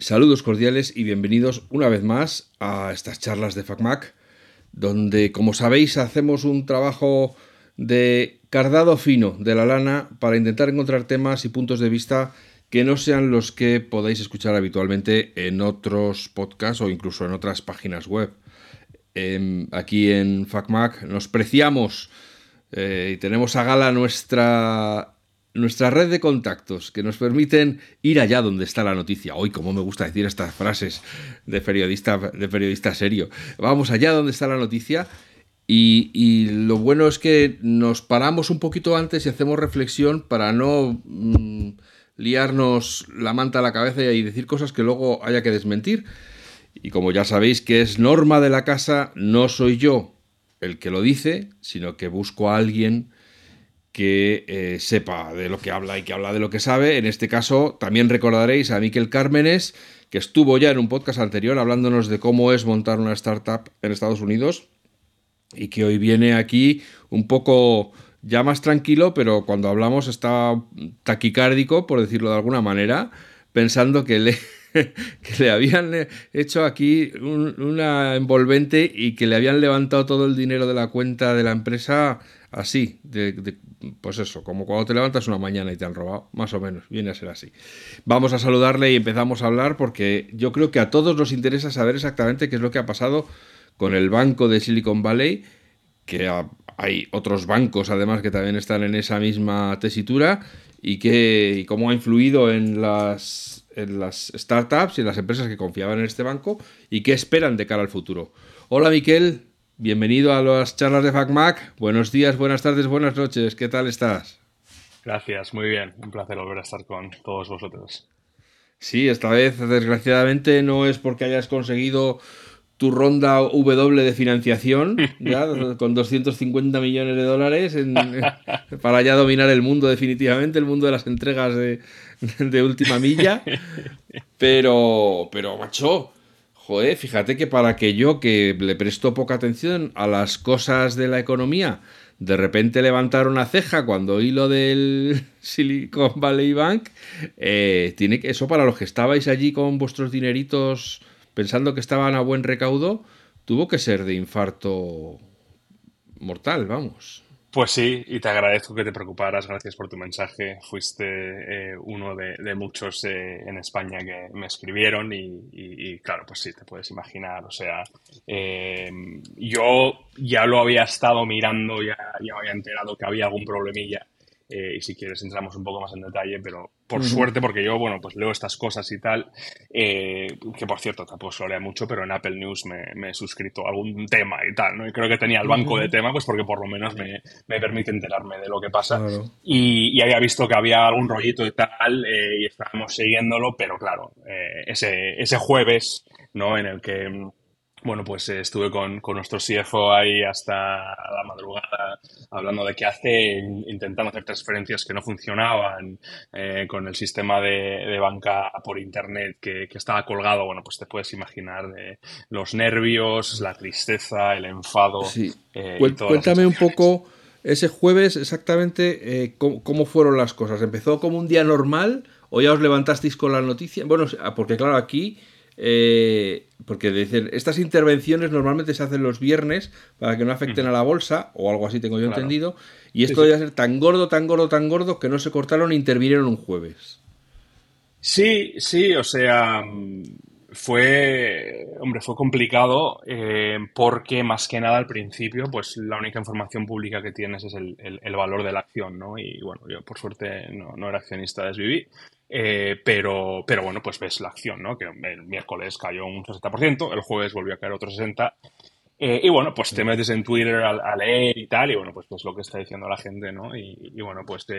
Saludos cordiales y bienvenidos una vez más a estas charlas de FacMac, donde, como sabéis, hacemos un trabajo de cardado fino de la lana para intentar encontrar temas y puntos de vista que no sean los que podéis escuchar habitualmente en otros podcasts o incluso en otras páginas web. Em, aquí en FacMac nos preciamos eh, y tenemos a gala nuestra nuestra red de contactos que nos permiten ir allá donde está la noticia. Hoy, como me gusta decir estas frases de periodista, de periodista serio. Vamos allá donde está la noticia. Y, lo bueno es que nos paramos un poquito antes y hacemos reflexión para no mm, liarnos la manta a la cabeza y decir cosas que luego haya que desmentir. Y como ya sabéis que es norma de la casa, no soy yo el que lo dice, sino que busco a alguien que eh, sepa de lo que habla y que habla de lo que sabe. En este caso, también recordaréis a Miquel Cármenes, que estuvo ya en un podcast anterior hablándonos de cómo es montar una startup en Estados Unidos y que hoy viene aquí un poco ya más tranquilo, pero cuando hablamos está taquicárdico, por decirlo de alguna manera, pensando que le, le habían hecho aquí una envolvente y que le habían levantado todo el dinero de la cuenta de la empresa así, de, pues eso, como cuando te levantas una mañana y te han robado, más o menos, viene a ser así. Vamos a saludarle y empezamos a hablar porque yo creo que a todos nos interesa saber exactamente qué es lo que ha pasado con el banco de Silicon Valley, que hay otros bancos además que también están en esa misma tesitura y, que, cómo ha influido en las, en las startups y en las empresas que confiaban en este banco y qué esperan de cara al futuro. Hola Miquel, Bienvenido a las charlas de FacMac. Buenos días, buenas tardes, buenas noches. ¿Qué tal estás? Gracias, muy bien. Un placer volver a estar con todos vosotros. Sí, esta vez desgraciadamente no es porque hayas conseguido tu ronda W de financiación, ya, con 250 millones de dólares para ya dominar el mundo definitivamente, el mundo de las entregas de, de última milla. Pero, pero, macho, joder, fíjate que para que yo, que le presto poca atención a las cosas de la economía, de repente levantar una ceja cuando oí lo del Silicon Valley Bank, eh, tiene que, eso para los que estabais allí con vuestros dineritos pensando que estaban a buen recaudo, tuvo que ser de infarto mortal, vamos. Pues sí, y te agradezco que te preocuparas, gracias por tu mensaje. Fuiste eh, uno de, muchos eh, en España que me escribieron y, claro, pues sí, te puedes imaginar. O sea, eh, yo ya lo había estado mirando, ya, ya me había enterado que había algún problemilla eh, y si quieres entramos un poco más en detalle, pero por suerte, porque yo, bueno, pues leo estas cosas y tal, eh, que por cierto tampoco se lo leo mucho, pero en Apple News me, he suscrito a algún tema y tal, ¿no? Y creo que tenía el banco de tema, pues porque por lo menos me, permite enterarme de lo que pasa. Y, había visto que había algún rollito y tal, eh, y estábamos siguiéndolo, pero claro, ese, ese jueves, ¿no? En el que bueno, pues eh, estuve con, nuestro CFO ahí hasta la madrugada hablando de qué hace, intentando hacer transferencias que no funcionaban eh, con el sistema de, banca por internet que, estaba colgado. Bueno, pues te puedes imaginar de los nervios, la tristeza, el enfado. Sí. Eh, cuéntame un poco ese jueves exactamente cómo, fueron las cosas. ¿Empezó como un día normal o ya os levantasteis con la noticia? Bueno, porque claro, aquí eh, porque dicen, estas intervenciones normalmente se hacen los viernes para que no afecten a la bolsa, o algo así tengo yo entendido, y esto debe ser tan gordo, tan gordo, tan gordo que no se cortaron e intervinieron un jueves. Sí, sí, o sea, fue, hombre, fue complicado eh, porque más que nada al principio, pues la única información pública que tienes es el, valor de la acción, ¿no? Y bueno, yo por suerte no, no era accionista de SBB, eh, pero, pero bueno, pues ves la acción, ¿no? Que el miércoles cayó un 60%, el jueves volvió a caer otro 60%, eh, y bueno, pues te metes en Twitter a, leer y tal, y bueno, pues, pues lo que está diciendo la gente, ¿no? Y, bueno, pues te,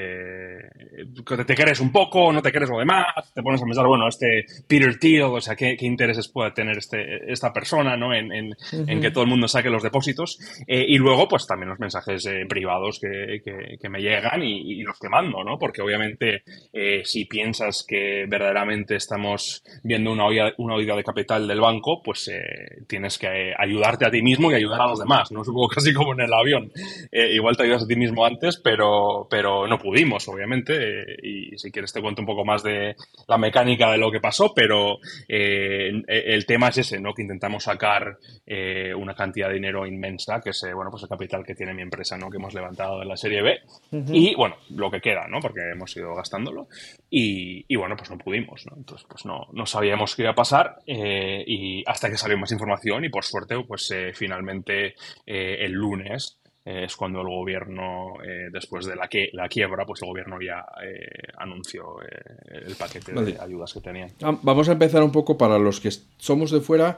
te crees un poco, no te crees lo demás, te pones a pensar, bueno, este Peter Thiel, o sea, ¿qué, qué intereses puede tener este, esta persona, ¿no? En, en, que todo el mundo saque los depósitos. Eh, y luego, pues también los mensajes eh, privados que, que, me llegan y, los que mando, ¿no? Porque obviamente, si piensas que verdaderamente estamos viendo una una huida de capital del banco, pues tienes que ayudarte a ti mismo mismo y ayudar a los demás, ¿no? Supongo casi como en el avión. Eh, igual te ayudas a ti mismo antes, pero, pero no pudimos, obviamente. Eh, y si quieres te cuento un poco más de la mecánica de lo que pasó, pero el tema es ese, ¿no? Que intentamos sacar una cantidad de dinero inmensa, que es, bueno, pues el capital que tiene mi empresa, ¿no? Que hemos levantado de la serie B. Y, bueno, lo que queda, ¿no? Porque hemos ido gastándolo. Y, y bueno, pues no pudimos, ¿no? Entonces, pues no, no sabíamos qué iba a pasar y hasta que salió más información y por suerte, pues eh, finalmente eh, el lunes eh, es cuando el gobierno, después de la, que, la quiebra, pues el gobierno ya anunció el paquete de ayudas que tenía. Ah, vamos a empezar un poco para los que somos de fuera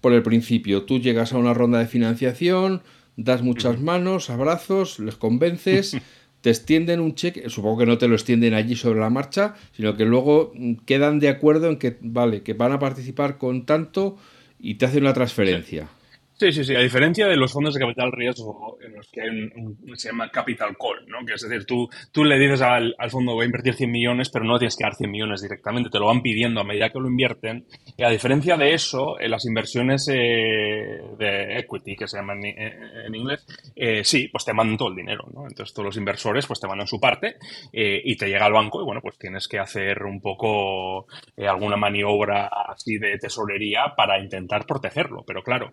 por el principio. Tú llegas a una ronda de financiación, das muchas manos, abrazos, les convences. te extienden un cheque, supongo que no te lo extienden allí sobre la marcha, sino que luego mm, quedan de acuerdo en que, vale, que van a participar con tanto y te hacen una transferencia. Sí, sí, sí. A diferencia de los fondos de capital riesgo en los que hay un, se llama capital call, ¿no? Que es decir, tú, tú le dices al, al, fondo voy a invertir 100 millones, pero no tienes que dar 100 millones directamente, te lo van pidiendo a medida que lo invierten. Y a diferencia de eso, en las inversiones eh, de equity, que se llaman en, inglés, eh, sí, pues te mandan todo el dinero, ¿no? Entonces todos los inversores pues te mandan su parte eh, y te llega al banco y bueno, pues tienes que hacer un poco alguna maniobra así de tesorería para intentar protegerlo. Pero claro,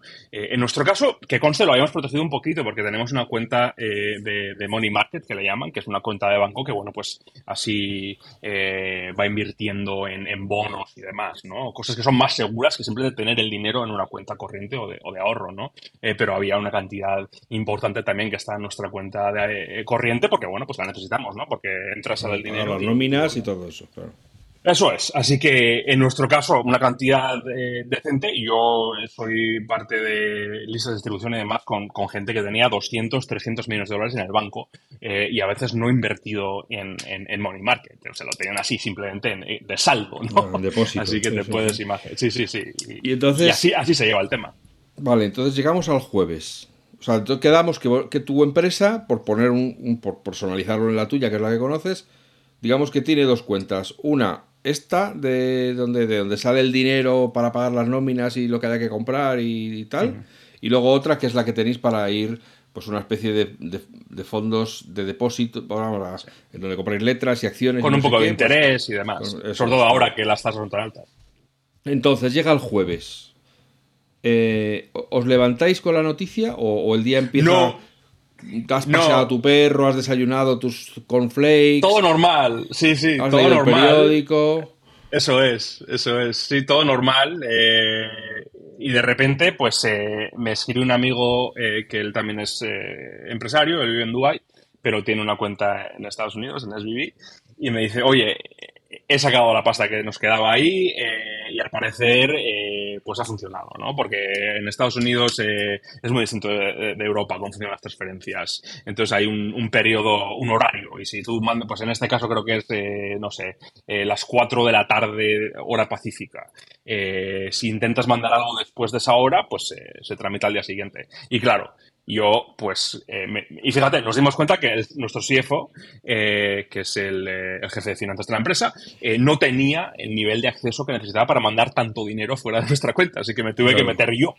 en nuestro caso, que conste, lo habíamos protegido un poquito porque tenemos una cuenta eh, de, Money Market, que le llaman, que es una cuenta de banco que, bueno, pues así eh, va invirtiendo en, bonos y demás, ¿no? Cosas que son más seguras que simplemente tener el dinero en una cuenta corriente o de, ahorro, ¿no? Eh, pero había una cantidad importante también que está en nuestra cuenta de, corriente porque, bueno, pues la necesitamos, ¿no? Porque entras al dinero. Las nóminas y todo eso, claro. Eso es. Así que en nuestro caso, una cantidad eh, decente. Yo soy parte de listas de distribución y demás con, gente que tenía 200, 300 millones de dólares en el banco eh, y a veces no invertido en, en, money market. O sea, lo tenían así simplemente eh, de saldo, ¿no? depósito. Así que te puedes imaginar. Sí, sí, sí. Y, entonces. así, así se lleva el tema. Vale, entonces llegamos al jueves. O sea, quedamos que, que tu empresa, por poner un, por personalizarlo en la tuya, que es la que conoces, digamos que tiene dos cuentas. Una esta de donde, de donde sale el dinero para pagar las nóminas y lo que haya que comprar y, tal. Y luego otra que es la que tenéis para ir, pues una especie de, fondos de depósito, en donde compráis letras y acciones. Con un poco de pues, interés y demás. Sobre todo ahora que las tasas son tan altas. Entonces llega el jueves. Eh, ¿Os levantáis con la noticia o, el día empieza... No. Has paseado a tu perro, has desayunado tus cornflakes. Todo normal, sí, sí, has todo normal. El periódico. Eso es, eso es, sí, todo normal. Eh, y de repente, pues eh, me escribe un amigo eh, que él también es empresario, él vive en Dubai, pero tiene una cuenta en Estados Unidos, en SBB, y me dice, oye, he sacado la pasta que nos quedaba ahí y al parecer pues ha funcionado, ¿no? Porque en Estados Unidos eh, es muy distinto de, Europa cómo funcionan las transferencias. Entonces hay un, periodo, un horario. Y si tú mandas, pues en este caso creo que es, no sé, eh, las 4 de la tarde, hora pacífica. Eh, si intentas mandar algo después de esa hora, pues se tramita al día siguiente. Y claro, yo, pues, eh, y fíjate, nos dimos cuenta que nuestro CFO, eh, que es el, eh, el, jefe de finanzas de la empresa, no tenía el nivel de acceso que necesitaba para mandar tanto dinero fuera de nuestra cuenta. Así que me tuve que meter yo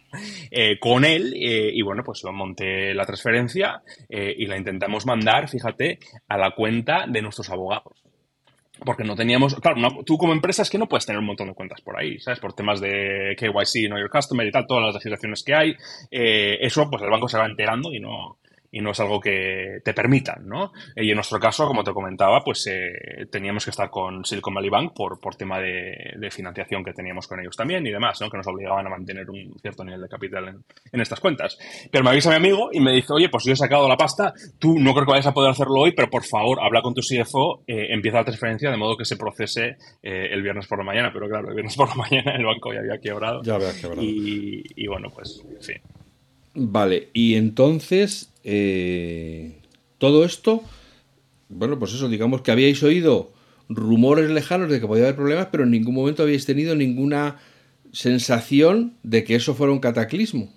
con él y bueno, pues monté la transferencia y la intentamos mandar, fíjate, a la cuenta de nuestros abogados porque no teníamos, claro, tú como empresa es que no puedes tener un montón de cuentas por ahí, ¿sabes? Por temas de KYC, Know Your Customer y tal, todas las legislaciones que hay, eh, eso pues el banco se va enterando y no, y no es algo que te permitan, ¿no? Y en nuestro caso, como te comentaba, pues eh, teníamos que estar con Silicon Valley Bank por, por tema de, financiación que teníamos con ellos también y demás, ¿no? Que nos obligaban a mantener un cierto nivel de capital en, estas cuentas. Pero me avisa mi amigo y me dice, oye, pues yo he sacado la pasta, tú no creo que vayas a poder hacerlo hoy, pero por favor, habla con tu CFO, eh, empieza la transferencia de modo que se procese eh, el viernes por la mañana. Pero claro, el viernes por la mañana el banco ya había quebrado. Ya había quebrado. Y, y bueno, pues sí. Vale, y entonces eh, todo esto, bueno, pues eso, digamos que habíais oído rumores lejanos de que podía haber problemas, pero en ningún momento habíais tenido ninguna sensación de que eso fuera un cataclismo.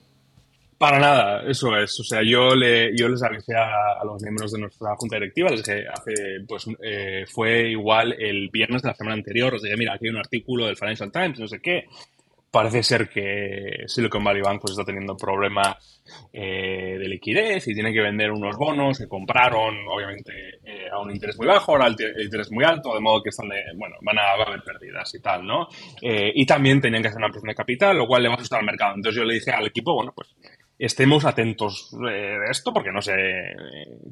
Para nada, eso es. O sea, yo, le, yo les avisé a, los miembros de nuestra junta directiva, les dije, hace, pues eh, fue igual el viernes de la semana anterior, os dije, mira, aquí hay un artículo del Financial Times, no sé qué, parece ser que Silicon Valley Bank pues, está teniendo problemas eh, de liquidez y tiene que vender unos bonos que compraron, obviamente, eh, a un interés muy bajo, ahora el, interés muy alto, de modo que están de, bueno, van a, haber pérdidas y tal, ¿no? Eh, y también tenían que hacer una ampliación de capital, lo cual le va a asustar al mercado. Entonces yo le dije al equipo, bueno, pues estemos atentos de esto porque no sé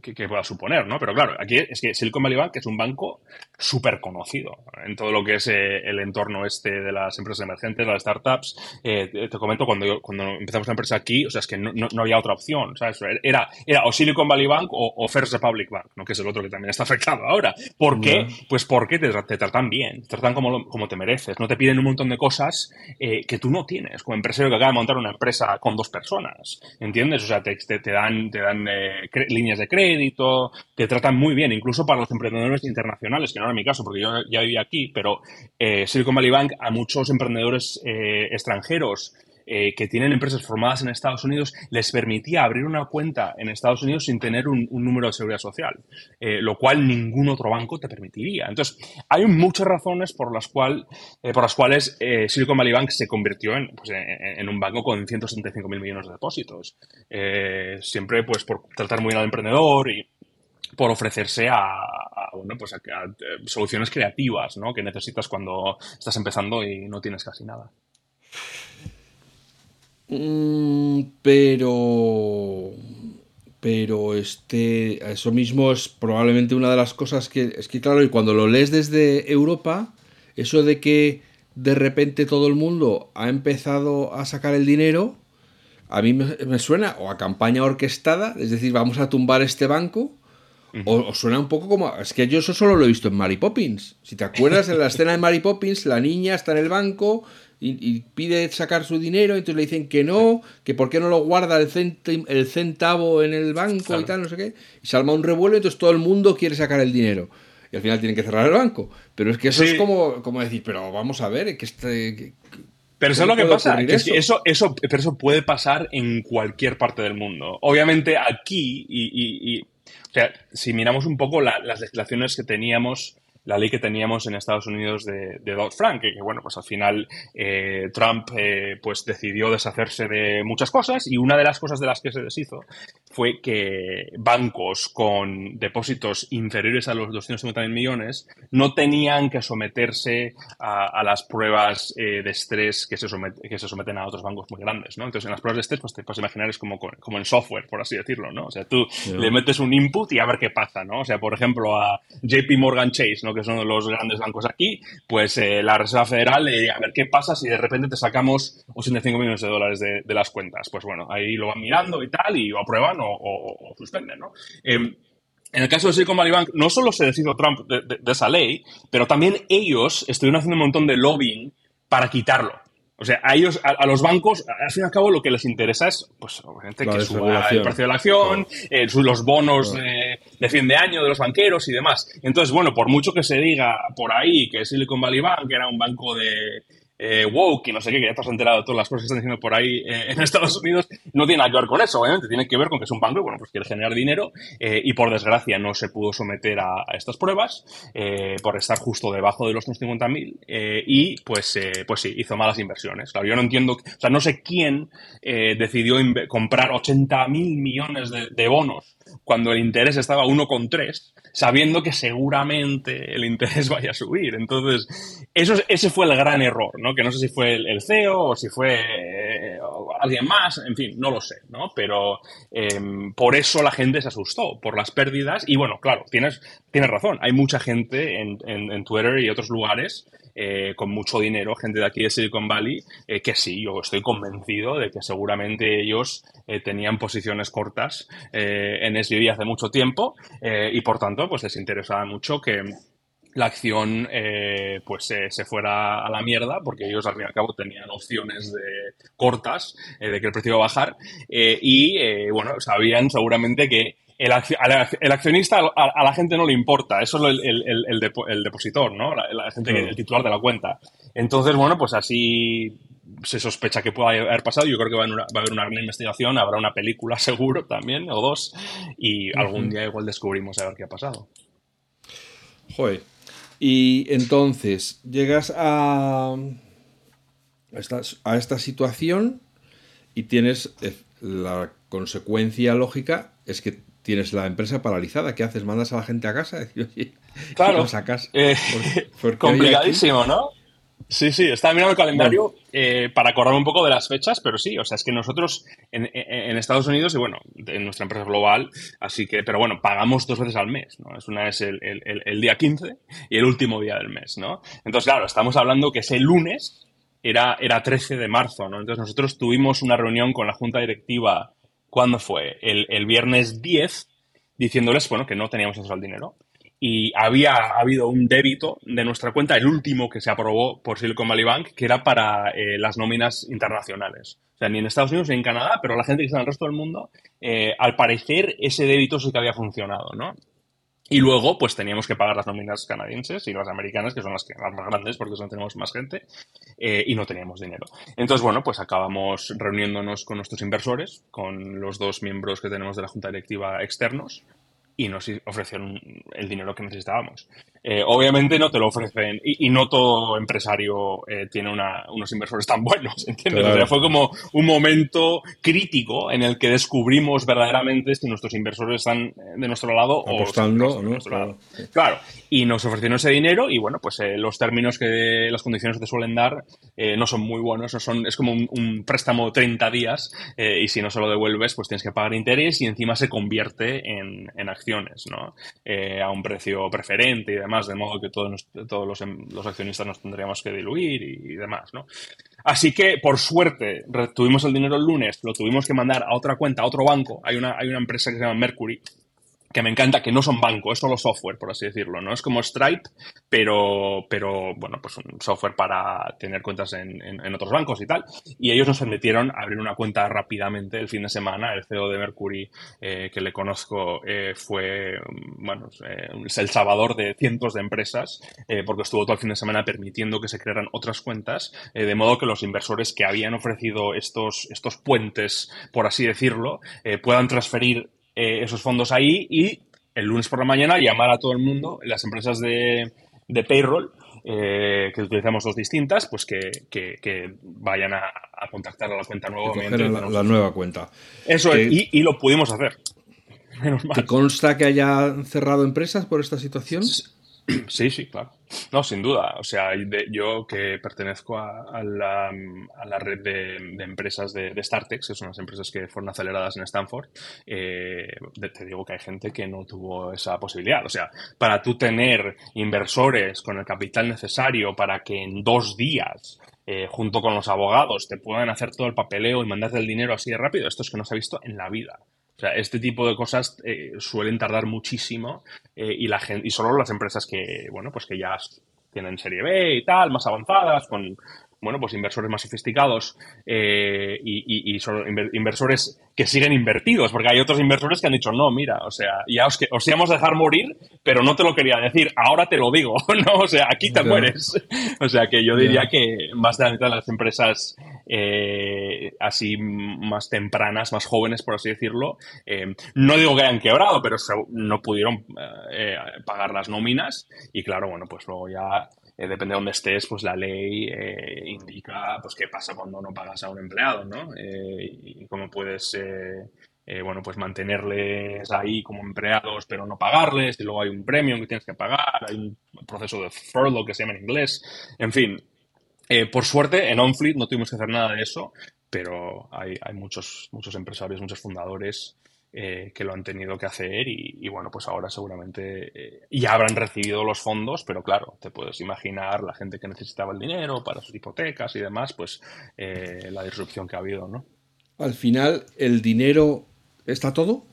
qué, pueda suponer, ¿no? Pero claro, aquí es que Silicon Valley Bank es un banco súper conocido en todo lo que es eh, el entorno este de las empresas emergentes, las startups. Eh, te comento, cuando, cuando empezamos la empresa aquí, o sea, es que no, no, había otra opción, ¿sabes? Era, era o Silicon Valley Bank o, First Republic Bank, ¿no? Que es el otro que también está afectado ahora. ¿Por qué? Pues porque te, te, tratan bien, te tratan como, como te mereces, no te piden un montón de cosas eh, que tú no tienes, como empresario que acaba de montar una empresa con dos personas. ¿Entiendes? O sea, te, te, dan, te dan eh, líneas de crédito, te tratan muy bien, incluso para los emprendedores internacionales, que no era mi caso, porque yo ya vivía aquí, pero eh, Silicon Valley Bank a muchos emprendedores eh, extranjeros eh, que tienen empresas formadas en Estados Unidos les permitía abrir una cuenta en Estados Unidos sin tener un, número de seguridad social, eh, lo cual ningún otro banco te permitiría. Entonces, hay muchas razones por las, cual, eh, por las cuales Silicon Valley Bank se convirtió en, pues, en, un banco con 165 mil millones de depósitos. siempre pues por tratar muy bien al emprendedor y por ofrecerse a, bueno, pues a, soluciones creativas ¿no? que necesitas cuando estás empezando y no tienes casi nada. Mm, pero. Pero este. Eso mismo es probablemente una de las cosas que. Es que, claro, y cuando lo lees desde Europa, eso de que de repente todo el mundo ha empezado a sacar el dinero. A mí me, suena o a campaña orquestada, es decir, vamos a tumbar este banco, o, suena un poco como. Es que yo eso solo lo he visto en Mary Poppins. Si te acuerdas en la escena de Mary Poppins, la niña está en el banco y, pide sacar su dinero, entonces le dicen que no, que por qué no lo guarda el, el centavo en el banco y tal, no sé qué. Y se arma un revuelo, entonces todo el mundo quiere sacar el dinero. Y al final tienen que cerrar el banco. Pero es que eso es como, como decir, pero vamos a ver, que este. pero eso es lo que pasa, eso? eso, pero eso puede pasar en cualquier parte del mundo. Obviamente aquí, y, o sea, si miramos un poco las legislaciones que teníamos la ley que teníamos en Estados Unidos de, de Dodd-Frank, que, bueno, pues al final eh, Trump eh, pues decidió deshacerse de muchas cosas y una de las cosas de las que se deshizo fue que bancos con depósitos inferiores a los 250.000 millones no tenían que someterse a, las pruebas eh, de estrés que se, que se someten a otros bancos muy grandes, ¿no? Entonces, en las pruebas de estrés, pues te puedes imaginar, es como, como en software, por así decirlo, ¿no? O sea, tú le metes un input y a ver qué pasa, ¿no? O sea, por ejemplo, a JP Morgan Chase, ¿no? Que son los grandes bancos aquí, pues eh, la Reserva Federal diría, a ver qué pasa si de repente te sacamos 85 millones de dólares de, las cuentas. Pues bueno, ahí lo van mirando y tal, y o aprueban o, suspenden, ¿no? Em, en el caso de Silicon Valley Bank, no solo se deshizo Trump de, esa ley, pero también ellos estuvieron haciendo un montón de lobbying para quitarlo. O sea, a ellos, a, los bancos, al fin y al cabo, lo que les interesa es, pues, obviamente, que suba el precio de la acción, eh, los bonos de fin de año de los banqueros y demás. Entonces, bueno, por mucho que se diga por ahí que Silicon Valley Bank era un banco de, eh, woke y no sé qué, que ya has enterado de todas las cosas que están diciendo por ahí eh, en Estados Unidos, no tiene nada que ver con eso, obviamente, tiene que ver con que es un banco bueno, pues quiere generar dinero eh, y por desgracia no se pudo someter a, estas pruebas por estar justo debajo de los 250.000 y pues, pues sí, hizo malas inversiones. Claro, yo no entiendo, o sea, no sé quién decidió comprar 80.000 millones de bonos cuando el interés estaba a 1,3, sabiendo que seguramente el interés vaya a subir. Entonces, eso, ese fue el gran error, ¿no? Que no sé si fue el, CEO o si fue eh, alguien más, en fin, no lo sé, ¿no? Pero em, por eso la gente se asustó, por las pérdidas. Y bueno, claro, tienes, tienes razón, hay mucha gente en, en Twitter y otros lugares eh, con mucho dinero, gente de aquí de Silicon Valley, eh, que sí, yo estoy convencido de que seguramente ellos eh, tenían posiciones cortas en SVB hace mucho tiempo y por tanto pues les interesaba mucho que la acción pues se fuera a la mierda porque ellos al fin y al cabo tenían opciones de cortas de que el precio iba a bajar y bueno sabían seguramente que el, el, accionista a, la gente no le importa, eso es el, el, depositor, ¿no? La, gente, el titular de la cuenta. Entonces, bueno, pues así se sospecha que pueda haber pasado. Yo creo que va a, haber una, gran investigación, habrá una película seguro también, o dos, y algún día igual descubrimos a ver qué ha pasado. Joder. Y entonces, llegas a, estás a esta situación y tienes eh, la consecuencia lógica es que tienes la empresa paralizada. ¿Qué haces? ¿Mandas a la gente a casa? claro. a casa? Eh, complicadísimo, ¿no? Sí, sí, estaba mirando el calendario eh, para acordarme un poco de las fechas, pero sí, o sea, es que nosotros en, Estados Unidos, y bueno, en nuestra empresa global, así que, pero bueno, pagamos dos veces al mes, ¿no? Es una vez el, el, día 15 y el último día del mes, ¿no? Entonces, claro, estamos hablando que ese lunes era, era 13 de marzo, ¿no? Entonces nosotros tuvimos una reunión con la junta directiva, ¿cuándo fue? El, el viernes 10, diciéndoles, bueno, que no teníamos acceso al dinero y había habido un débito de nuestra cuenta, el último que se aprobó por Silicon Valley Bank, que era para eh, las nóminas internacionales. O sea, ni en Estados Unidos ni en Canadá, pero la gente que está en el resto del mundo, eh, al parecer ese débito sí que había funcionado, ¿no? Y luego, pues teníamos que pagar las nóminas canadienses y las americanas, que son las, que, las más grandes porque son, tenemos más gente, eh, y no teníamos dinero. Entonces, bueno, pues acabamos reuniéndonos con nuestros inversores, con los dos miembros que tenemos de la Junta Directiva externos, y nos ofrecieron el dinero que necesitábamos. Eh, obviamente no te lo ofrecen y, no todo empresario eh, tiene unos inversores tan buenos, ¿entiendes? fue como un momento crítico en el que descubrimos verdaderamente si nuestros inversores están de nuestro lado o de nuestro lado. Claro, y nos ofrecieron ese dinero y bueno, pues eh, los términos que las condiciones que te suelen dar no son muy buenos, son, es como un, préstamo de 30 días y si no se lo devuelves pues tienes que pagar interés y encima se convierte en, en acciones, ¿no? a un precio preferente y demás de modo que todos, todos em, los, accionistas nos tendríamos que diluir y, demás, ¿no? Así que, por suerte, tuvimos el dinero el lunes, lo tuvimos que mandar a otra cuenta, a otro banco. Hay una, hay una empresa que se llama Mercury, que me encanta, que no son bancos, es solo software, por así decirlo, ¿no? Es como Stripe, pero, pero bueno, pues un software para tener cuentas en, en, otros bancos y tal. Y ellos nos permitieron abrir una cuenta rápidamente el fin de semana. El CEO de Mercury, eh, que le conozco, eh, fue, bueno, eh, el salvador de cientos de empresas, porque estuvo todo el fin de semana permitiendo que se crearan otras cuentas, de modo que los inversores que habían ofrecido estos, estos puentes, por así decirlo, puedan transferir eh, esos fondos ahí y el lunes por la mañana llamar a todo el mundo, las empresas de, de payroll, eh, que utilizamos dos distintas, pues que, que, vayan a, contactar a la cuenta nuevamente. La, la, nueva cuenta. Eso es, y, y, lo pudimos hacer. Menos mal. ¿Te consta que haya cerrado empresas por esta situación? Sí, sí, claro. No, sin duda. O sea, yo que pertenezco a, la, red de, empresas de, de, Startex, que son las empresas que fueron aceleradas en Stanford, eh, te digo que hay gente que no tuvo esa posibilidad. O sea, para tú tener inversores con el capital necesario para que en dos días eh, junto con los abogados, te puedan hacer todo el papeleo y mandarte el dinero así de rápido. Esto es que no se ha visto en la vida. O sea, este tipo de cosas eh, suelen tardar muchísimo eh, y, la gente, y solo las empresas que, bueno, pues que ya tienen serie B y tal, más avanzadas, con, bueno, pues inversores más sofisticados eh, y, y, son inversores que siguen invertidos, porque hay otros inversores que han dicho, no, mira, o sea, ya os, os íbamos a dejar morir, pero no te lo quería decir, ahora te lo digo, ¿no? O sea, aquí te mueres. O sea, que yo diría que más de la mitad de las empresas eh, así más tempranas, más jóvenes, por así decirlo, eh, no digo que hayan quebrado, pero no pudieron pagar las nóminas y claro, bueno, pues luego ya eh, depende de dónde estés, pues la ley eh, indica pues qué pasa cuando no pagas a un empleado, ¿no? Eh, y cómo puedes, bueno, pues mantenerles ahí como empleados pero no pagarles, y luego hay un premio que tienes que pagar, hay un proceso de furlough que se llama en inglés, en fin. por suerte, en OnFleet no tuvimos que hacer nada de eso, pero hay, hay muchos, muchos empresarios, muchos fundadores eh, que lo han tenido que hacer y, bueno, pues ahora seguramente eh, ya habrán recibido los fondos, pero claro, te puedes imaginar la gente que necesitaba el dinero para sus hipotecas y demás, pues eh, la disrupción que ha habido, ¿no? Al final, ¿el dinero está todo?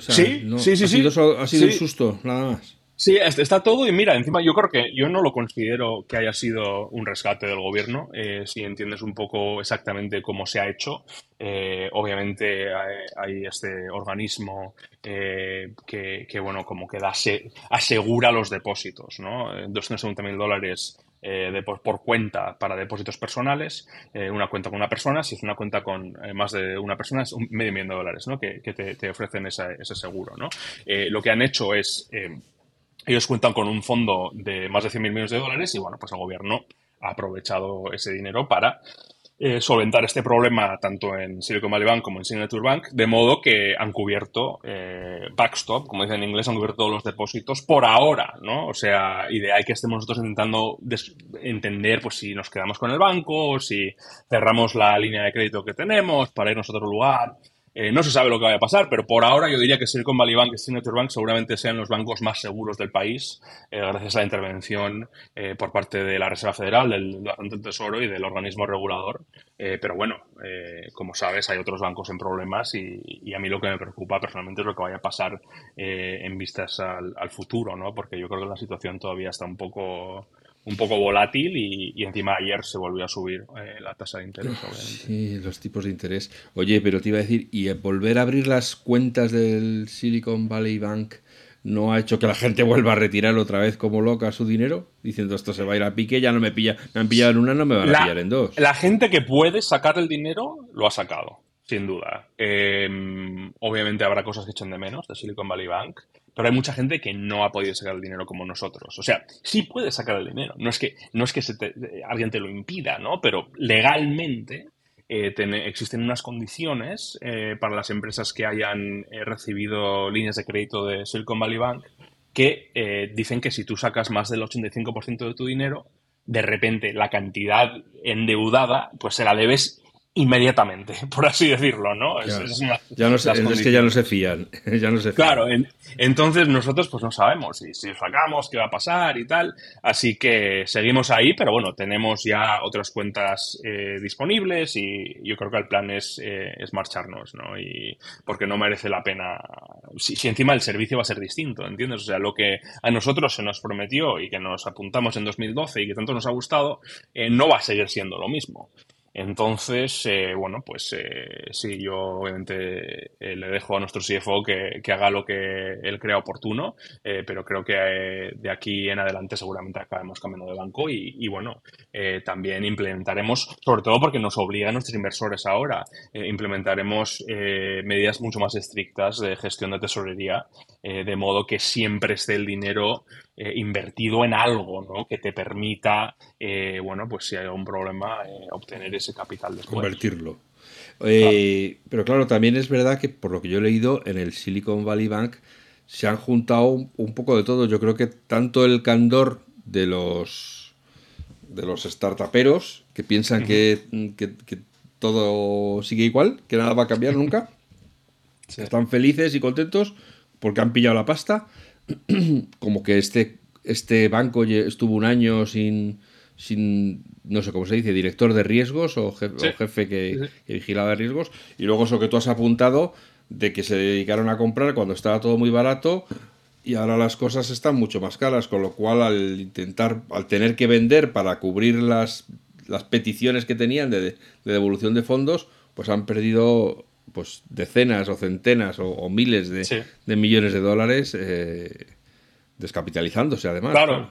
sí, sí, sí, ha sido, ha sido un susto, nada más. Sí, está todo y mira, encima yo creo que yo no lo considero que haya sido un rescate del gobierno, eh, si entiendes un poco exactamente cómo se ha hecho. Eh, obviamente hay, este organismo eh, que, bueno, como que da, asegura los depósitos, ¿no? 270 mil dólares por, cuenta para depósitos personales, una cuenta con una persona, si es una cuenta con más de una persona es un medio millón de dólares, ¿no? Que, te, ofrecen ese seguro, ¿no? lo que han hecho es ellos cuentan con un fondo de más de 100.000 millones de dólares y bueno, pues el gobierno ha aprovechado ese dinero para eh, solventar este problema tanto en Silicon Valley Bank como en Signature Bank, de modo que han cubierto eh, backstop, como dicen en inglés, han cubierto todos los depósitos por ahora, ¿no? O sea, y de ahí que estemos nosotros intentando entender pues si nos quedamos con el banco, o si cerramos la línea de crédito que tenemos para irnos a otro lugar. Eh, no se sabe lo que vaya a pasar, pero por ahora yo diría que Silicon Valley Bank y Signature Bank seguramente sean los bancos más seguros del país, eh, gracias a la intervención eh, por parte de la Reserva Federal, del del Tesoro y del organismo regulador. pero bueno, como sabes, hay otros bancos en problemas y, a mí lo que me preocupa personalmente es lo que vaya a pasar en vistas al, al futuro, ¿no? porque yo creo que la situación todavía está un poco un poco volátil y, encima ayer se volvió a subir eh, la tasa de interés, obviamente. Sí, los tipos de interés. Oye, pero te iba a decir, ¿y volver a abrir las cuentas del Silicon Valley Bank no ha hecho que la gente vuelva a retirar otra vez como loca su dinero? Diciendo esto se va a ir a pique, ya no me pilla, me han pillado en una, no me van a pillar en dos. La gente que puede sacar el dinero lo ha sacado, sin duda. Em, obviamente habrá cosas que echen de menos de Silicon Valley Bank, pero hay mucha gente que no ha podido sacar el dinero como nosotros. O sea, sí puede sacar el dinero. No es que, no es que alguien te lo impida, ¿no? Pero legalmente eh, existen unas condiciones eh, para las empresas que hayan eh, recibido líneas de crédito de Silicon Valley Bank que dicen que si tú sacas más del 85% de tu dinero, de repente la cantidad endeudada, pues se la debes inmediatamente, por así decirlo, ¿no? Es, ya no es que ya no se fían, ya no se Claro, entonces nosotros pues no sabemos si, si sacamos, qué va a pasar y tal, así que seguimos ahí, pero bueno, tenemos ya otras cuentas eh, disponibles y yo creo que el plan es, eh, es marcharnos, ¿no? Y porque no merece la pena, si, encima el servicio va a ser distinto, ¿entiendes? O sea, lo que a nosotros se nos prometió y que nos apuntamos en 2012 y que tanto nos ha gustado, eh, no va a seguir siendo lo mismo. Entonces, eh, bueno, pues eh, sí, yo obviamente eh, le dejo a nuestro CFO que, haga lo que él crea oportuno, pero creo que de aquí en adelante seguramente acabemos cambiando de banco y, bueno, también implementaremos, sobre todo porque nos obliga a nuestros inversores ahora, implementaremos medidas mucho más estrictas de gestión de tesorería, de modo que siempre esté el dinero eh, invertido en algo ¿no? que te permita, eh, bueno, pues si hay un problema, eh, obtener ese capital después. Convertirlo. Pero claro, también es verdad que por lo que yo he leído, en el Silicon Valley Bank se han juntado un, poco de todo. Yo creo que tanto el candor de los de los startuperos que piensan que, todo sigue igual, que nada va a cambiar nunca. Están felices y contentos porque han pillado la pasta como que este, este banco estuvo un año sin, sin, no sé cómo se dice, director de riesgos o jefe, que, vigilaba riesgos, y luego eso que tú has apuntado de que se dedicaron a comprar cuando estaba todo muy barato y ahora las cosas están mucho más caras, con lo cual al intentar, al tener que vender para cubrir las, las peticiones que tenían de, devolución de fondos, pues han perdido pues decenas o centenas o, miles de, millones de dólares eh, descapitalizándose además. Claro.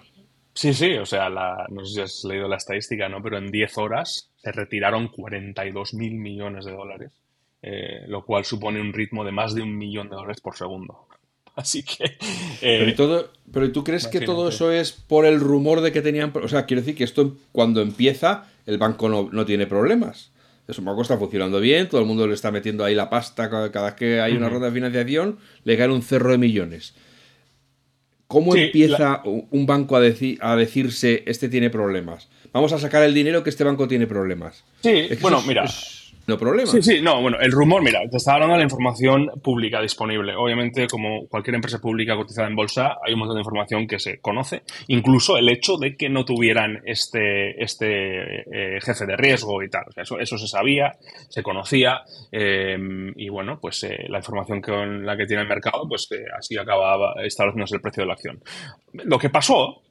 Sí, sí, o sea, no sé si has leído la estadística, ¿no? Pero en 10 horas se retiraron 42 mil millones de dólares, eh, lo cual supone un ritmo de más de un millón de dólares por segundo. Así que. Eh, pero, todo, pero ¿tú crees que todo eso es por el rumor de que tenían. O sea, quiero decir que esto cuando empieza, el banco no, no tiene problemas. Eso banco está funcionando bien, todo el mundo le está metiendo ahí la pasta cada vez que hay una ronda de financiación, le cae un cerro de millones. ¿Cómo empieza un banco a, a decirse, este tiene problemas? Vamos a sacar el dinero que este banco tiene problemas. Sí, bueno, mira no problema. Sí, sí, no, bueno, el rumor, mira, te estaba hablando de la información pública disponible. Obviamente, como cualquier empresa pública cotizada en bolsa, hay un montón de información que se conoce. Incluso el hecho de que no tuvieran este, este eh, jefe de riesgo y tal. eso, eso se sabía, se conocía. Eh, y bueno, pues eh, la información con la que tiene el mercado, pues así acababa estableciéndose el precio de la acción. Lo que pasó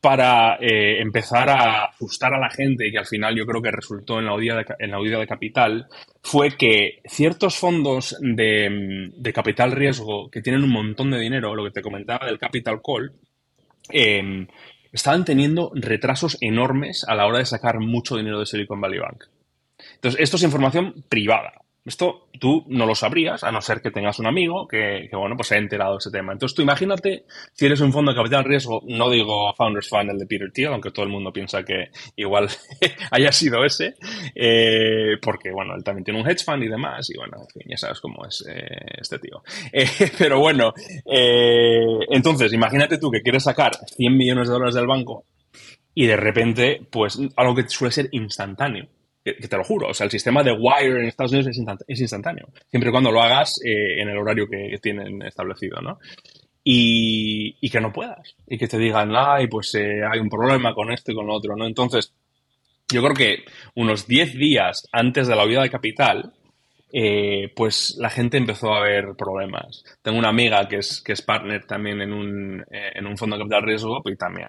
para eh, empezar a ajustar a la gente y que al final yo creo que resultó en la huida de, en la de capital fue que ciertos fondos de, capital riesgo que tienen un montón de dinero, lo que te comentaba del capital call, em, estaban teniendo retrasos enormes a la hora de sacar mucho dinero de Silicon Valley Bank. Entonces, esto es información privada, Esto tú no lo sabrías, a no ser que tengas un amigo que, bueno, pues se ha enterado de ese tema. Entonces tú imagínate si eres un fondo de capital riesgo, no digo Founders Fund, el de Peter Thiel, aunque todo el mundo piensa que igual haya sido ese, eh, porque bueno, él también tiene un hedge fund y demás, y bueno, ya sabes cómo es eh, este tío. Eh, pero bueno, entonces imagínate tú que quieres sacar 100 millones de dólares del banco y de repente, pues algo que suele ser instantáneo que, te lo juro, o sea, el sistema de Wire en Estados Unidos es, instantáneo, siempre y cuando lo hagas eh, en el horario que, tienen establecido, ¿no? Y, que no puedas, y que te digan, ay, pues eh, hay un problema con esto y con lo otro, ¿no? Entonces, yo creo que unos 10 días antes de la huida de capital, eh, pues la gente empezó a ver problemas. Tengo una amiga que es, que es partner también en un, eh, en un fondo de capital riesgo y también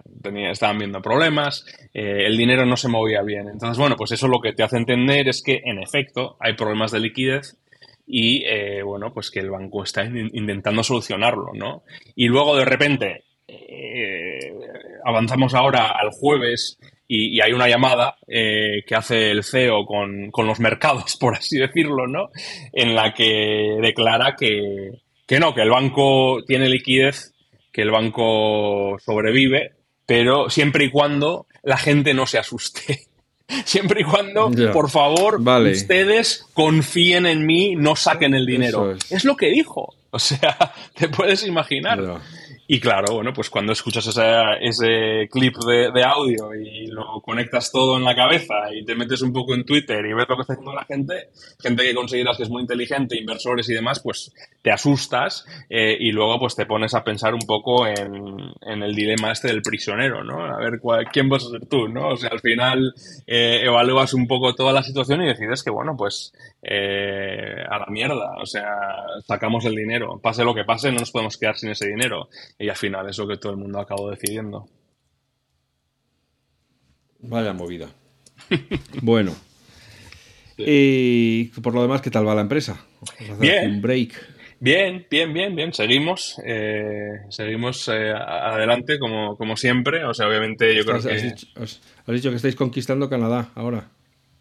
estaban viendo problemas, eh, el dinero no se movía bien. Entonces, bueno, pues eso lo que te hace entender es que en efecto hay problemas de liquidez y, bueno, pues que el banco está intentando solucionarlo, ¿no? Y luego de repente avanzamos ahora al jueves y, hay una llamada eh, que hace el CEO con, los mercados, por así decirlo, ¿no? En la que declara que, no, que el banco tiene liquidez, que el banco sobrevive, pero siempre y cuando la gente no se asuste. Siempre y cuando, por favor, ustedes confíen en mí, no saquen el dinero. Es. lo que dijo. O sea, te puedes imaginar. Y claro, bueno, pues cuando escuchas ese clip de, audio y lo conectas todo en la cabeza y te metes un poco en Twitter y ves lo que está haciendo la gente, gente que consideras que es muy inteligente, inversores y demás, pues te asustas eh, y luego pues te pones a pensar un poco en, el dilema este del prisionero, ¿no? A ver quién vas a ser tú, ¿no? O sea, al final eh, evalúas un poco toda la situación y decides que, bueno, pues eh, a la mierda, o sea, sacamos el dinero, pase lo que pase, no nos podemos quedar sin ese dinero y al final es lo que todo el mundo acabó decidiendo. Vaya movida. bueno. Y por lo demás, ¿qué tal va la empresa? Bien. Un break. Bien, bien, bien, bien. Seguimos, eh, seguimos eh, adelante como, como, siempre. O sea, obviamente yo creo que... has dicho que estáis conquistando Canadá ahora.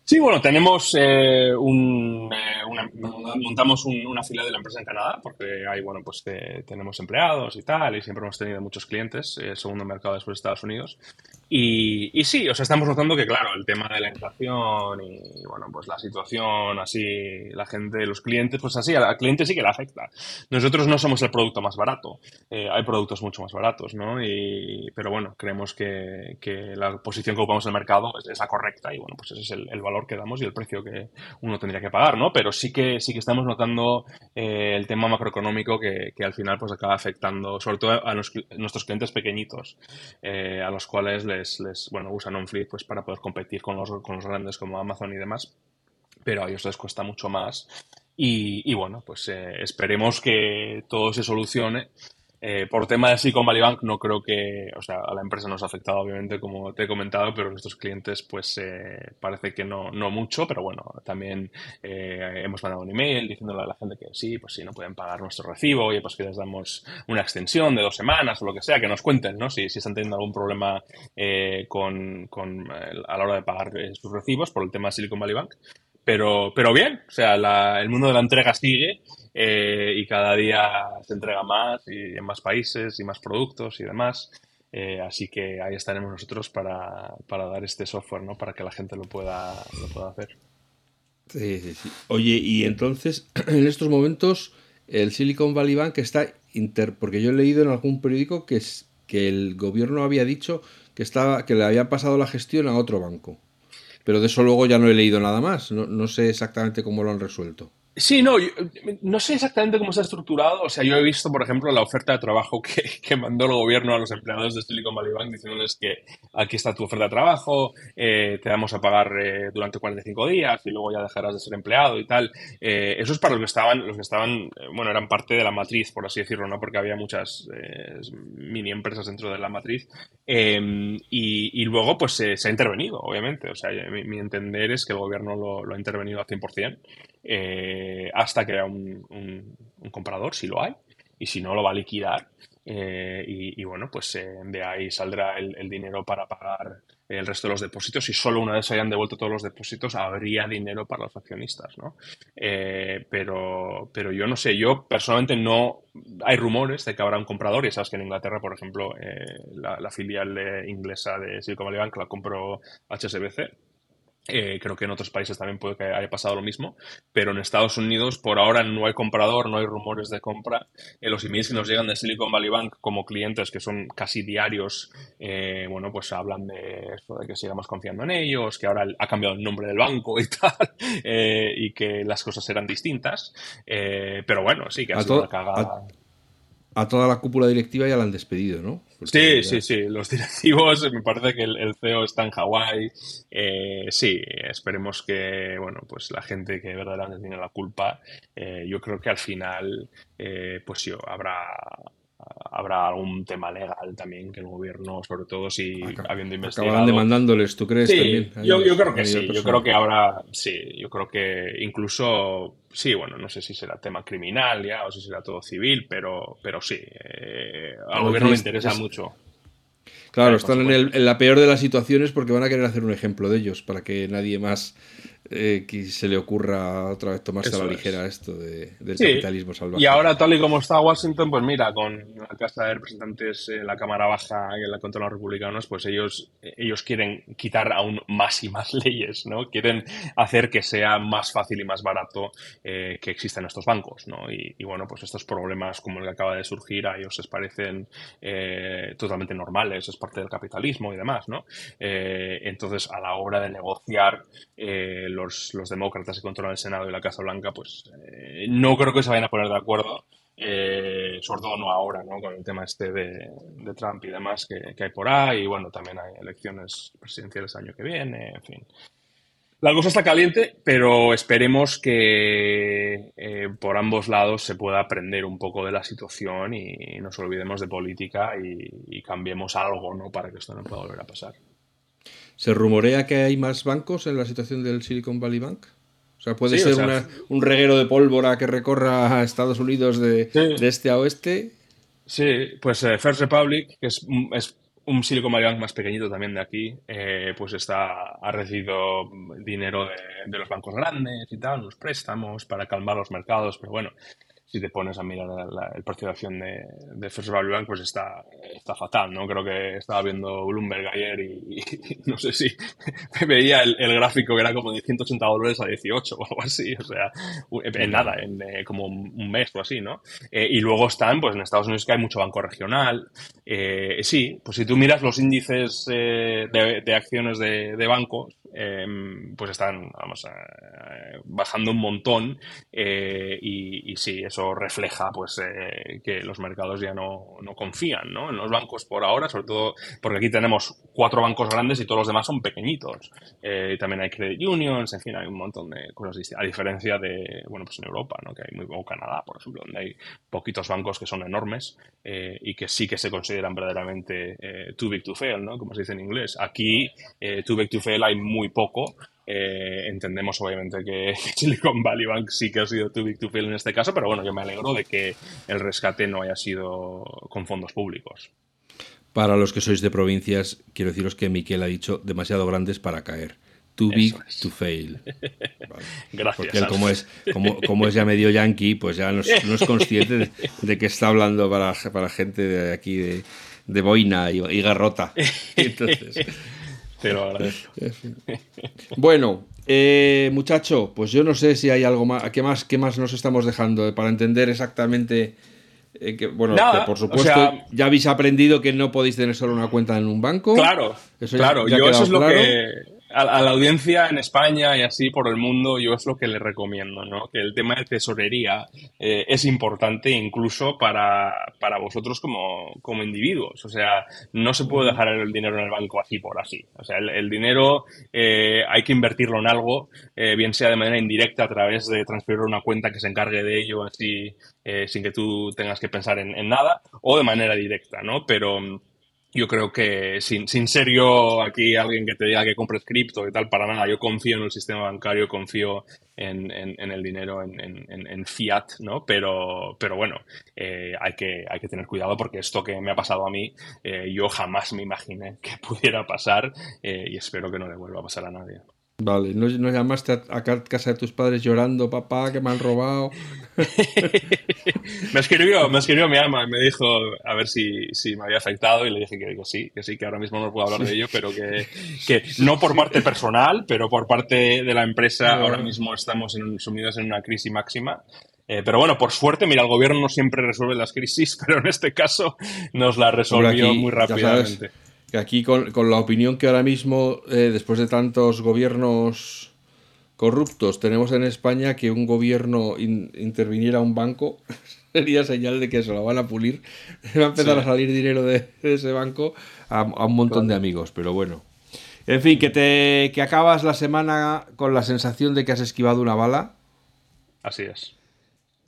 Sí, bueno, tenemos eh, un, eh, montamos una fila de la empresa en Canadá porque ahí, bueno, pues eh, tenemos empleados y tal y siempre hemos tenido muchos clientes, el segundo mercado después de Estados Unidos. Y, sí, o sea, estamos notando que, claro, el tema de la inflación y, bueno, pues la situación así, la gente, los clientes, pues así, al cliente sí que le afecta. Nosotros no somos el producto más barato, hay productos mucho más baratos, ¿no? Y, pero bueno, creemos que, que la posición que ocupamos en el mercado es, la correcta y bueno, pues ese es el, valor que damos y el precio que uno tendría que pagar, ¿no? Pero sí que, sí que estamos notando eh, el tema macroeconómico que, al final pues acaba afectando, sobre todo a nuestros clientes pequeñitos, eh, a los cuales les, bueno, usan OnFleet pues para poder competir con los, con los grandes como Amazon y demás, pero a ellos les cuesta mucho más. Y, bueno, pues eh, esperemos que todo se solucione eh, por tema de Silicon Valley Bank no creo que, o sea, a la empresa nos ha afectado obviamente como te he comentado, pero nuestros clientes pues eh, parece que no, no mucho, pero bueno, también eh, hemos mandado un email diciéndole a la gente que sí, pues sí, no pueden pagar nuestro recibo, oye, pues que les damos una extensión de dos semanas o lo que sea, que nos cuenten, ¿no? Si, si están teniendo algún problema con, con a la hora de pagar sus recibos por el tema de Silicon Valley Bank. Pero, pero bien, o sea, el mundo de la entrega sigue eh, y cada día se entrega más y en más países y más productos y demás. Eh, así que ahí estaremos nosotros para, dar este software, ¿no? Para que la gente lo pueda, lo pueda hacer. Sí, sí, sí. Oye, y entonces, en estos momentos, el Silicon Valley Bank está inter... Porque yo he leído en algún periódico que, es, que el gobierno había dicho que, estaba, que le habían pasado la gestión a otro banco. Pero de eso luego ya no he leído nada más. No, sé exactamente cómo lo han resuelto. Sí, no, no sé exactamente cómo está estructurado. O sea, yo he visto, por ejemplo, la oferta de trabajo que, mandó el gobierno a los empleados de Silicon Valley Bank diciéndoles que aquí está tu oferta de trabajo, eh, te vamos a pagar eh, durante 45 días y luego ya dejarás de ser empleado y tal. Eh, eso es para los que estaban, los que estaban, bueno, eran parte de la matriz, por así decirlo, ¿no? Porque había muchas mini empresas dentro de la matriz. Em, y, luego, pues se ha intervenido, obviamente. O sea, mi, entender es que el gobierno lo, lo ha intervenido al 100%. Eh, hasta que haya un, comprador, si lo hay. y si no lo va a liquidar. Eh, y, bueno, pues de ahí saldrá el, dinero para pagar el resto de los depósitos y solo una vez se hayan devuelto todos los depósitos habría dinero para los accionistas, ¿no? pero, pero yo no sé, yo personalmente no... Hay rumores de que habrá un comprador y sabes que en Inglaterra, por ejemplo, la, filial inglesa de Silicon Valley Bank la compró HSBC eh, creo que en otros países también puede que haya pasado lo mismo, pero en Estados Unidos por ahora no hay comprador, no hay rumores de compra. Eh, los emails que nos llegan de Silicon Valley Bank como clientes que son casi diarios, eh, bueno, pues hablan de esto, de que sigamos confiando en ellos, que ahora ha cambiado el nombre del banco y tal, y que las cosas serán distintas. pero bueno, sí, que ha sido una cagada a toda la cúpula directiva ya la han despedido, ¿no? sí, sí, sí. Los directivos, me parece que el, CEO está en Hawái. Eh, sí, esperemos que, bueno, pues la gente que verdaderamente tiene la culpa, eh, yo creo que al final, eh, pues sí, habrá, habrá algún tema legal también que el gobierno, sobre todo si habiendo investigado... Acabarán demandándoles, ¿tú crees? Sí, yo, yo, creo que sí, yo creo que ahora sí, yo creo que incluso, sí, bueno, no sé si será tema criminal ya o si será todo civil, pero, pero sí, eh, al gobierno le interesa mucho. Claro, están en, el, en, la peor de las situaciones porque van a querer hacer un ejemplo de ellos para que nadie más eh, que se le ocurra otra vez tomarse a la ligera esto de, del capitalismo salvaje. Y ahora, tal y como está Washington, pues mira, con la Casa de Representantes, en la Cámara Baja y en la contra los republicanos, pues ellos, ellos quieren quitar aún más y más leyes, ¿no? Quieren hacer que sea más fácil y más barato eh, que existan estos bancos, ¿no? Y, bueno, pues estos problemas como el que acaba de surgir a ellos les parecen eh, totalmente normales, es parte del capitalismo y demás, ¿no? entonces, a la hora de negociar los, demócratas que controlan el Senado y la Casa Blanca, pues eh, no creo que se vayan a poner de acuerdo, eh, no ahora, ¿no? con el tema este de, Trump y demás que, hay por ahí, y bueno, también hay elecciones presidenciales el año que viene, en fin. La cosa está caliente, pero esperemos que eh, por ambos lados se pueda aprender un poco de la situación y nos olvidemos de política y, y cambiemos algo, ¿no? Para que esto no pueda volver a pasar. ¿Se rumorea que hay más bancos en la situación del Silicon Valley Bank? O sea, puede ser un reguero de pólvora que recorra a Estados Unidos de, este a oeste. Sí, pues eh, First Republic, que es, un Silicon Valley Bank más pequeñito también de aquí, eh, pues está, ha recibido dinero de, de, los bancos grandes y tal, unos préstamos para calmar los mercados, pero bueno, si te pones a mirar el precio de acción de, de First Bank, pues está, está fatal, ¿no? Creo que estaba viendo Bloomberg ayer y, no sé si veía el, gráfico que era como de 180 dólares a 18 o algo así, o sea, en nada, en eh, como un mes o así, ¿no? Eh, y luego están, pues en Estados Unidos que hay mucho banco regional. Eh, sí, pues si tú miras los índices de, de, acciones de, de bancos, Em, pues están vamos, bajando un montón eh, y, sí, eso refleja pues eh, que los mercados ya no, no confían ¿no? en los bancos por ahora, sobre todo porque aquí tenemos cuatro bancos grandes y todos los demás son pequeñitos. Eh, también hay credit unions, en fin, hay un montón de cosas distintas, a diferencia de, bueno, pues en Europa, ¿no? que hay muy, o Canadá, por ejemplo, donde hay poquitos bancos que son enormes y que sí que se consideran verdaderamente too big to fail, ¿no? como se dice en inglés. Aquí, too big to fail hay muy poco. Eh, entendemos obviamente que Silicon Valley Bank sí que ha sido too big to fail en este caso, pero bueno, yo me alegro de que el rescate no haya sido con fondos públicos. Para los que sois de provincias, quiero deciros que Miquel ha dicho demasiado grandes para caer. Too big to fail. Gracias. Porque él, como es, como, como, es ya medio yankee, pues ya no es, no es consciente de, que está hablando para, para gente de aquí de, de boina y, y garrota. Entonces, pero Bueno, eh, muchacho, pues yo no sé si hay algo más. ¿Qué más, qué más nos estamos dejando para entender exactamente? Eh, que, bueno, por supuesto, ya habéis aprendido que no podéis tener solo una cuenta en un banco. Claro, claro. yo eso es lo que a, la audiencia en España y así por el mundo, yo es lo que le recomiendo, ¿no? Que el tema de tesorería eh, es importante incluso para, para vosotros como, como, individuos. O sea, no se puede dejar el dinero en el banco así por así. O sea, el, dinero eh, hay que invertirlo en algo, eh, bien sea de manera indirecta a través de transferir una cuenta que se encargue de ello así sin que tú tengas que pensar en, en nada, o de manera directa, ¿no? Pero yo creo que sin, sin ser yo aquí alguien que te diga que compres cripto y tal, para nada, yo confío en el sistema bancario, confío en, en, el dinero, en, en, fiat, ¿no? Pero, pero bueno, eh, hay, que, hay que tener cuidado porque esto que me ha pasado a mí, eh, yo jamás me imaginé que pudiera pasar eh, y espero que no le vuelva a pasar a nadie. Vale, ¿no, no llamaste a, casa de tus padres llorando, papá, que me han robado? me escribió, me escribió mi alma y me dijo a ver si, si me había afectado y le dije que, sí, que sí, que ahora mismo no puedo hablar de ello, pero que, que no por parte personal, pero por parte de la empresa ahora mismo estamos sumidos en una crisis máxima. Eh, pero bueno, por suerte, mira, el gobierno no siempre resuelve las crisis, pero en este caso nos la resolvió muy rápidamente que aquí con, la opinión que ahora mismo, eh, después de tantos gobiernos corruptos, tenemos en España, que un gobierno interviniera un banco sería señal de que se lo van a pulir. Va a empezar a salir dinero de, ese banco a, un montón de amigos, pero bueno. En fin, que, te, que acabas la semana con la sensación de que has esquivado una bala. Así es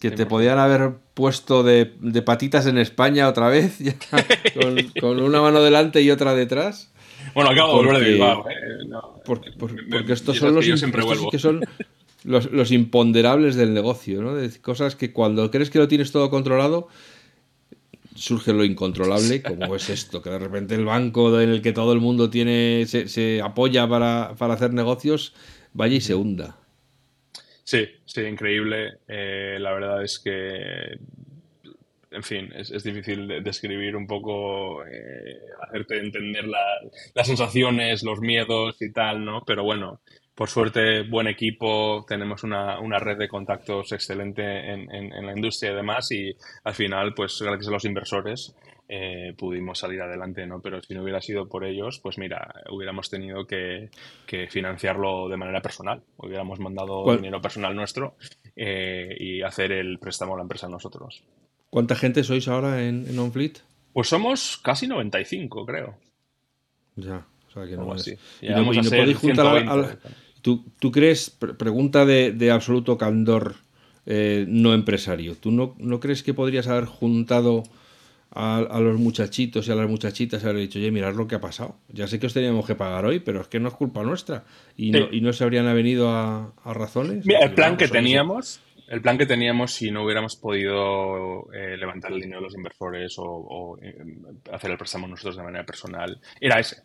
que te podían haber puesto de, patitas en España otra vez, con, una mano delante y otra detrás. Bueno, acabo de volver de Bilbao. ¿eh? porque, estos son los, que son los, imponderables del negocio, ¿no? De cosas que cuando crees que lo tienes todo controlado, surge lo incontrolable, como es esto, que de repente el banco en el que todo el mundo tiene se, apoya para, para hacer negocios, vaya y se hunda. Sí, sí, increíble. Eh, la verdad es que, en fin, es, difícil describir un poco, eh, hacerte entender las sensaciones, los miedos y tal, ¿no? Pero bueno, por suerte, buen equipo, tenemos una, una red de contactos excelente en, en, la industria y demás, y al final, pues gracias a los inversores, eh, pudimos salir adelante, ¿no? Pero si no hubiera sido por ellos, pues mira, hubiéramos tenido que, financiarlo de manera personal. Hubiéramos mandado dinero personal nuestro eh, y hacer el préstamo a la empresa nosotros. ¿Cuánta gente sois ahora en, en OnFleet? Pues somos casi 95, creo. Ya, o sea que no es. Y no, podéis juntar ¿tú, ¿tú, crees, pregunta de, absoluto candor eh, no empresario, ¿tú no, no crees que podrías haber juntado a, los muchachitos y a las muchachitas y haber dicho, oye, mirad lo que ha pasado. Ya sé que os teníamos que pagar hoy, pero es que no es culpa nuestra. Y, no, y no se habrían venido a, razones. Mira, el plan que teníamos, el plan que teníamos si no hubiéramos podido eh, levantar el dinero de los inversores o, eh, hacer el préstamo nosotros de manera personal, era ese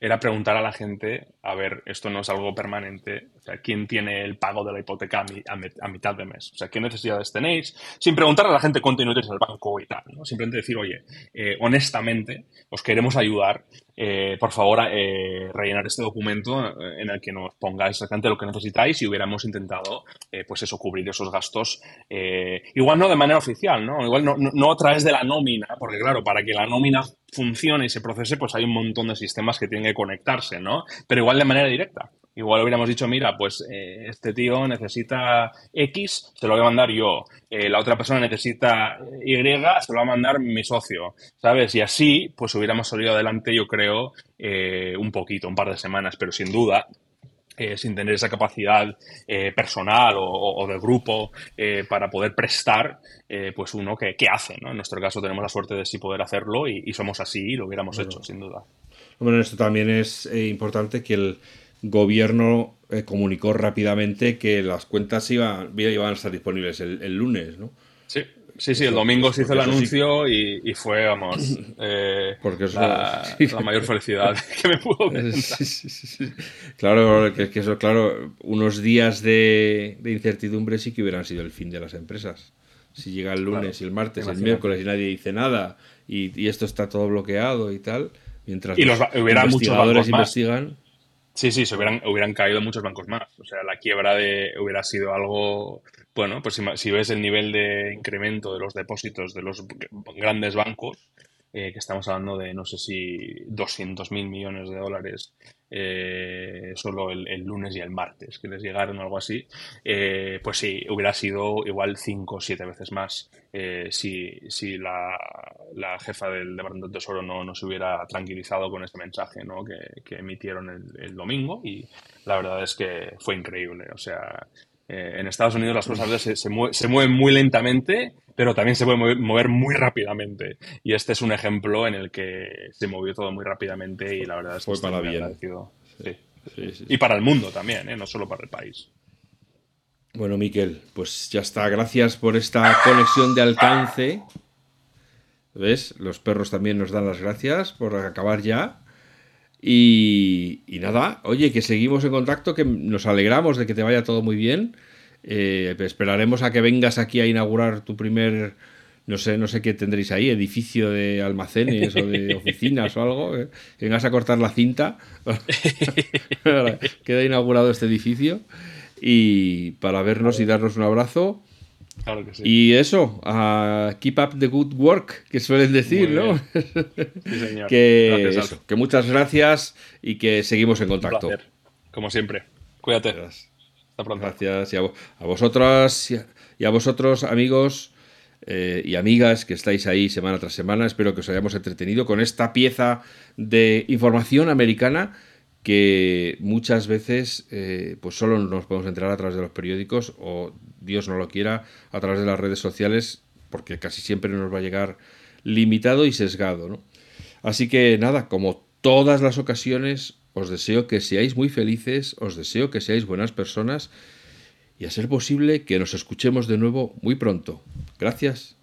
era preguntar a la gente, a ver, esto no es algo permanente, o sea, ¿quién tiene el pago de la hipoteca a, mitad de mes? O sea, ¿qué necesidades tenéis? Sin preguntar a la gente cuánto dinero tenéis el banco y tal. Simplemente decir, oye, eh, honestamente, os queremos ayudar, eh, por favor, eh, rellenar este documento en el que nos pongáis exactamente lo que necesitáis y hubiéramos intentado, pues eso, cubrir esos gastos, igual no de manera oficial, ¿no? Igual no, no a través de la nómina, porque claro, para que la nómina funcione y se procese, pues hay un montón de sistemas que tienen que conectarse, ¿no? Pero igual de manera directa. Igual hubiéramos dicho, mira, pues eh, este tío necesita X, se lo voy a mandar yo. Eh, la otra persona necesita Y, se lo va a mandar mi socio, ¿sabes? Y así, pues hubiéramos salido adelante, yo creo, eh, un poquito, un par de semanas, pero sin duda, eh, sin tener esa capacidad eh, personal o, de grupo eh, para poder prestar, pues uno que, hace. ¿no? En nuestro caso tenemos la suerte de sí poder hacerlo y, somos así y lo hubiéramos hecho, sin duda. Bueno, esto también es importante que el gobierno comunicó rápidamente que las cuentas iban, iban a estar disponibles el, el lunes, ¿no? Sí. Sí, sí, el domingo se hizo el anuncio y, fue, vamos, eh, porque la, mayor felicidad que me pudo Claro, que, eso, claro, unos días de, incertidumbre sí que hubieran sido el fin de las empresas. Si llega el lunes y el martes, el miércoles y nadie dice nada y, esto está todo bloqueado y tal, mientras los, investigadores investigan. Sí, sí, se hubieran, hubieran caído muchos bancos más. O sea, la quiebra de hubiera sido algo bueno, pues si, ves el nivel de incremento de los depósitos de los grandes bancos, eh, que estamos hablando de no sé si 200 mil millones de dólares eh, solo el, lunes y el martes, que les llegaron o algo así, eh, pues sí, hubiera sido igual 5 o 7 veces más si, si la, jefa del Departamento de Tesoro no, no, se hubiera tranquilizado con este mensaje ¿no? que, emitieron el, el domingo y la verdad es que fue increíble. O sea, eh, en Estados Unidos las cosas se, se, mueven muy lentamente, pero también se pueden mover, muy rápidamente. Y este es un ejemplo en el que se movió todo muy rápidamente y la verdad es que fue para bien. y para el mundo también, ¿eh? no solo para el país. Bueno, Miquel, pues ya está. Gracias por esta conexión de alcance. ¿Ves? Los perros también nos dan las gracias por acabar ya. Y, nada, oye, que seguimos en contacto, que nos alegramos de que te vaya todo muy bien. Eh, esperaremos a que vengas aquí a inaugurar tu primer, no sé, no sé qué tendréis ahí, edificio de almacenes o de oficinas o algo. Eh. Vengas a cortar la cinta. Queda inaugurado este edificio. Y para vernos y darnos un abrazo. Y eso, keep up the good work, que suelen decir, ¿no? que, que muchas gracias y que seguimos en contacto. Como siempre. Cuídate. Hasta pronto. Gracias. Y a, vosotras y a, vosotros, amigos eh, y amigas que estáis ahí semana tras semana, espero que os hayamos entretenido con esta pieza de información americana que muchas veces eh, pues solo nos podemos enterar a través de los periódicos o Dios no lo quiera a través de las redes sociales porque casi siempre nos va a llegar limitado y sesgado. Así que nada, como todas las ocasiones, os deseo que seáis muy felices, os deseo que seáis buenas personas y a ser posible que nos escuchemos de nuevo muy pronto. Gracias.